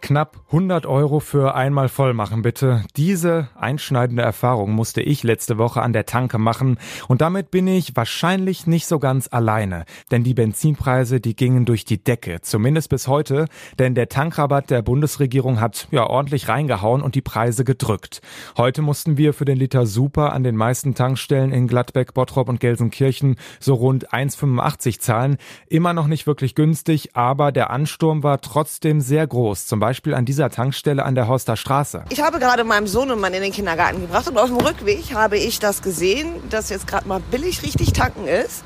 Knapp 100 Euro für einmal voll machen, bitte. Diese einschneidende Erfahrung musste ich letzte Woche an der Tanke machen und damit bin ich wahrscheinlich nicht so ganz alleine, denn die Benzinpreise, die gingen durch die Decke, zumindest bis heute, denn der Tankrabatt der Bundesregierung hat ja ordentlich reingehauen und die Preise gedrückt. Heute mussten wir für den Liter Super an den meisten Tankstellen in Gladbeck, Bottrop und Gelsenkirchen so rund 1,85 zahlen. Immer noch nicht wirklich günstig, aber der Ansturm war trotzdem sehr groß. Zum Beispiel an dieser Tankstelle an der Horster Straße. Ich habe gerade meinem Sohnemann in den Kindergarten gebracht und auf dem Rückweg habe ich das gesehen, dass jetzt gerade mal billig richtig tanken ist.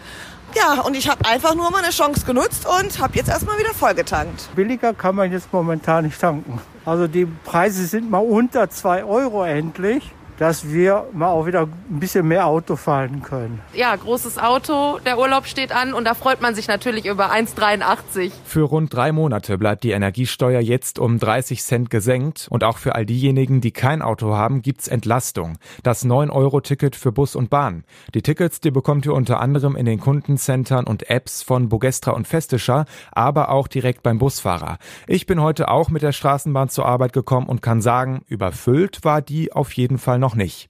Ja, und ich habe einfach nur meine Chance genutzt und habe jetzt erstmal wieder vollgetankt. Billiger kann man jetzt momentan nicht tanken. Also die Preise sind mal unter 2 Euro endlich dass wir mal auch wieder ein bisschen mehr Auto fahren können. Ja, großes Auto, der Urlaub steht an und da freut man sich natürlich über 1,83. Für rund drei Monate bleibt die Energiesteuer jetzt um 30 Cent gesenkt und auch für all diejenigen, die kein Auto haben, gibt's Entlastung. Das 9-Euro-Ticket für Bus und Bahn. Die Tickets, die bekommt ihr unter anderem in den Kundencentern und Apps von Bogestra und Festischer, aber auch direkt beim Busfahrer. Ich bin heute auch mit der Straßenbahn zur Arbeit gekommen und kann sagen, überfüllt war die auf jeden Fall noch noch nicht.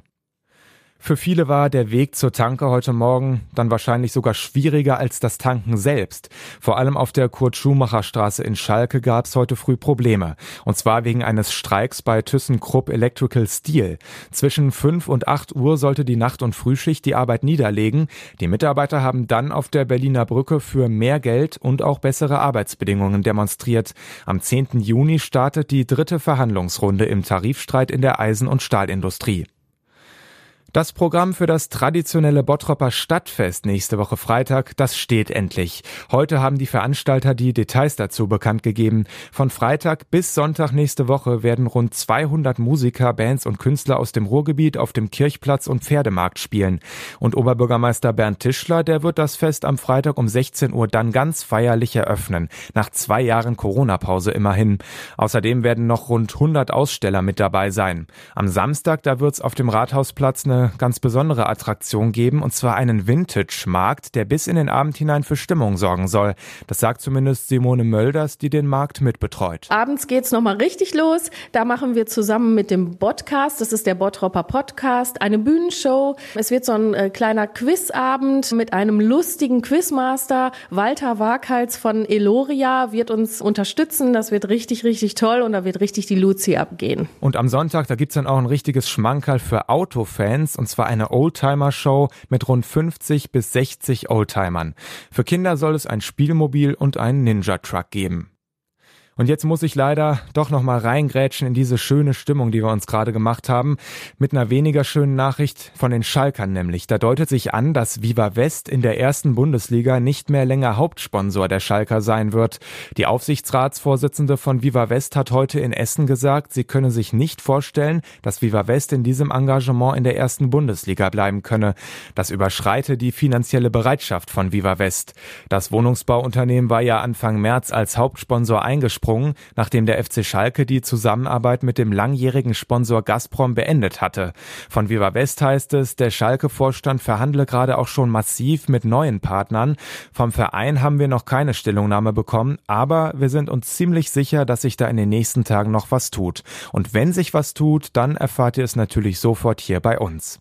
Für viele war der Weg zur Tanke heute Morgen dann wahrscheinlich sogar schwieriger als das Tanken selbst. Vor allem auf der Kurt-Schumacher-Straße in Schalke gab es heute früh Probleme. Und zwar wegen eines Streiks bei ThyssenKrupp Electrical Steel. Zwischen 5 und 8 Uhr sollte die Nacht- und Frühschicht die Arbeit niederlegen. Die Mitarbeiter haben dann auf der Berliner Brücke für mehr Geld und auch bessere Arbeitsbedingungen demonstriert. Am 10. Juni startet die dritte Verhandlungsrunde im Tarifstreit in der Eisen- und Stahlindustrie. Das Programm für das traditionelle Bottropper Stadtfest nächste Woche Freitag, das steht endlich. Heute haben die Veranstalter die Details dazu bekannt gegeben. Von Freitag bis Sonntag nächste Woche werden rund 200 Musiker, Bands und Künstler aus dem Ruhrgebiet auf dem Kirchplatz und Pferdemarkt spielen. Und Oberbürgermeister Bernd Tischler, der wird das Fest am Freitag um 16 Uhr dann ganz feierlich eröffnen. Nach zwei Jahren Corona-Pause immerhin. Außerdem werden noch rund 100 Aussteller mit dabei sein. Am Samstag, da wird's auf dem Rathausplatz eine ganz besondere Attraktion geben, und zwar einen Vintage-Markt, der bis in den Abend hinein für Stimmung sorgen soll. Das sagt zumindest Simone Mölders, die den Markt mitbetreut. Abends geht's nochmal richtig los. Da machen wir zusammen mit dem Podcast, das ist der Bottropper Podcast, eine Bühnenshow. Es wird so ein äh, kleiner Quizabend mit einem lustigen Quizmaster. Walter Waghals von Eloria wird uns unterstützen. Das wird richtig, richtig toll und da wird richtig die Luzi abgehen. Und am Sonntag, da gibt's dann auch ein richtiges Schmankerl für Autofans. Events und zwar eine Oldtimer-Show mit rund 50 bis 60 Oldtimern. Für Kinder soll es ein Spielmobil und einen Ninja-Truck geben. Und jetzt muss ich leider doch noch mal reingrätschen in diese schöne Stimmung, die wir uns gerade gemacht haben, mit einer weniger schönen Nachricht von den Schalkern nämlich. Da deutet sich an, dass Viva West in der ersten Bundesliga nicht mehr länger Hauptsponsor der Schalker sein wird. Die Aufsichtsratsvorsitzende von Viva West hat heute in Essen gesagt, sie könne sich nicht vorstellen, dass Viva West in diesem Engagement in der ersten Bundesliga bleiben könne. Das überschreite die finanzielle Bereitschaft von Viva West. Das Wohnungsbauunternehmen war ja Anfang März als Hauptsponsor eingesprungen Absprung, nachdem der FC Schalke die Zusammenarbeit mit dem langjährigen Sponsor Gazprom beendet hatte. Von Viva West heißt es, der Schalke-Vorstand verhandle gerade auch schon massiv mit neuen Partnern. Vom Verein haben wir noch keine Stellungnahme bekommen, aber wir sind uns ziemlich sicher, dass sich da in den nächsten Tagen noch was tut. Und wenn sich was tut, dann erfahrt ihr es natürlich sofort hier bei uns.